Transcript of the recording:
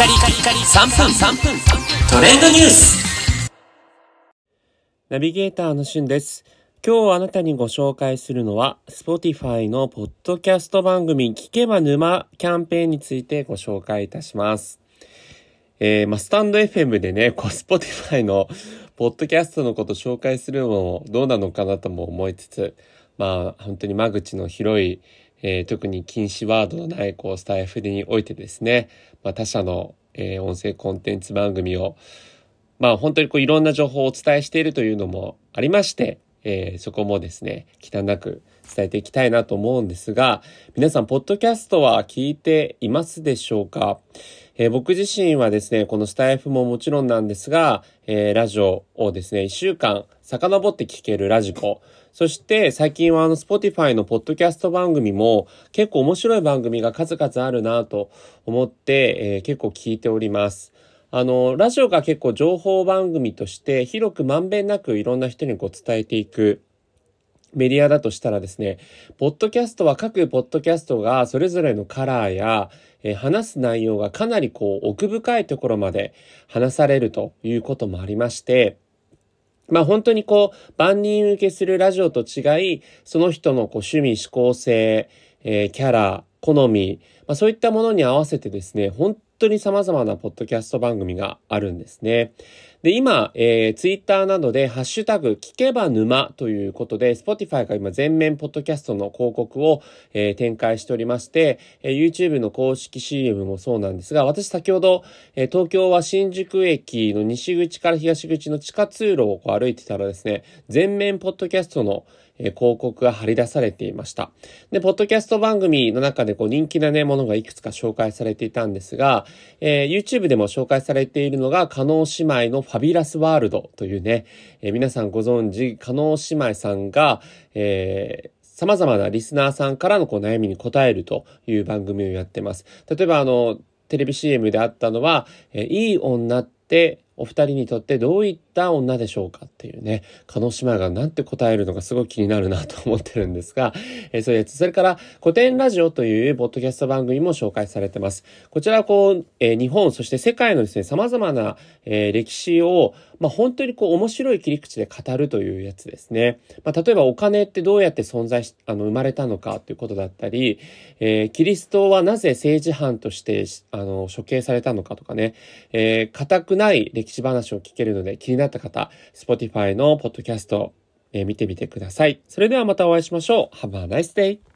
カリカリカリ3分3分トレンドニュースナビゲーターのしゅんです。今日あなたにご紹介するのは、Spotify のポッドキャスト番組聞けば沼キャンペーンについてご紹介いたします。えー、まあ、スタンド FM でね、こう、Spotify のポッドキャストのこと紹介するのもどうなのかなとも思いつつ、まあ、本当に間口の広い、えー、特に禁止ワードのない、こう、スタイフにおいてですね、まあ、他社の、えー、音声コンテンツ番組を、まあ、本当にこう、いろんな情報をお伝えしているというのもありまして、えー、そこもですね、忌憚なく伝えていきたいなと思うんですが、皆さん、ポッドキャストは聞いていますでしょうか？えー、僕自身はですね、このスタイフももちろんなんですが、えー、ラジオをですね、一週間遡って聞けるラジコ、そして最近はあの、スポティファイのポッドキャスト番組も結構面白い番組が数々あるなと思って、えー、結構聞いております。あの、ラジオが結構情報番組として広くまんべんなくいろんな人にこう伝えていくメディアだとしたらですね、ポッドキャストは各ポッドキャストがそれぞれのカラーや、えー、話す内容がかなりこう奥深いところまで話されるということもありまして、まあ本当にこう万人受けするラジオと違い、その人のこう趣味、思考性、えー、キャラ、好み、まあそういったものに合わせてですね、本当に様々なポッドキャスト番組があるんですね。で、今、えー、ツイッターなどでハッシュタグ聞けば沼ということで、Spotify が今全面ポッドキャストの広告を、えー、展開しておりまして、えー、YouTube の公式 CM もそうなんですが、私先ほど、えー、東京は新宿駅の西口から東口の地下通路をこう歩いてたらですね、全面ポッドキャストのえ広告が貼り出されていました。で、ポッドキャスト番組の中でこう人気なね、ものがいくつか紹介されていたんですが、えー、YouTube でも紹介されているのが、加納姉妹のファビュラスワールドというね、えー、皆さんご存知、加納姉妹さんが、えー様々なリスナーさんからのこう悩みに答えるという番組をやってます。例えばあの、テレビ CM であったのは、えー、いい女ってお二人にとってどういったった女でしょうかっていうね、鹿児島がなんて答えるのかすごい気になるなと思ってるんですが、えー、そういうやつ。それから古典ラジオというポッドキャスト番組も紹介されてます。こちらはこう、えー、日本、そして世界のですね、様々な、えー、歴史を、まあ、本当にこう面白い切り口で語るというやつですね。まあ、例えばお金ってどうやって存在し、あの、生まれたのかということだったり、えー、キリストはなぜ政治犯として、あの、処刑されたのかとかね、えー、固くない歴史話を聞けるので気になった方、Spotify のポッドキャスト、えー、見てみてください。それではまたお会いしましょう。Have a nice day!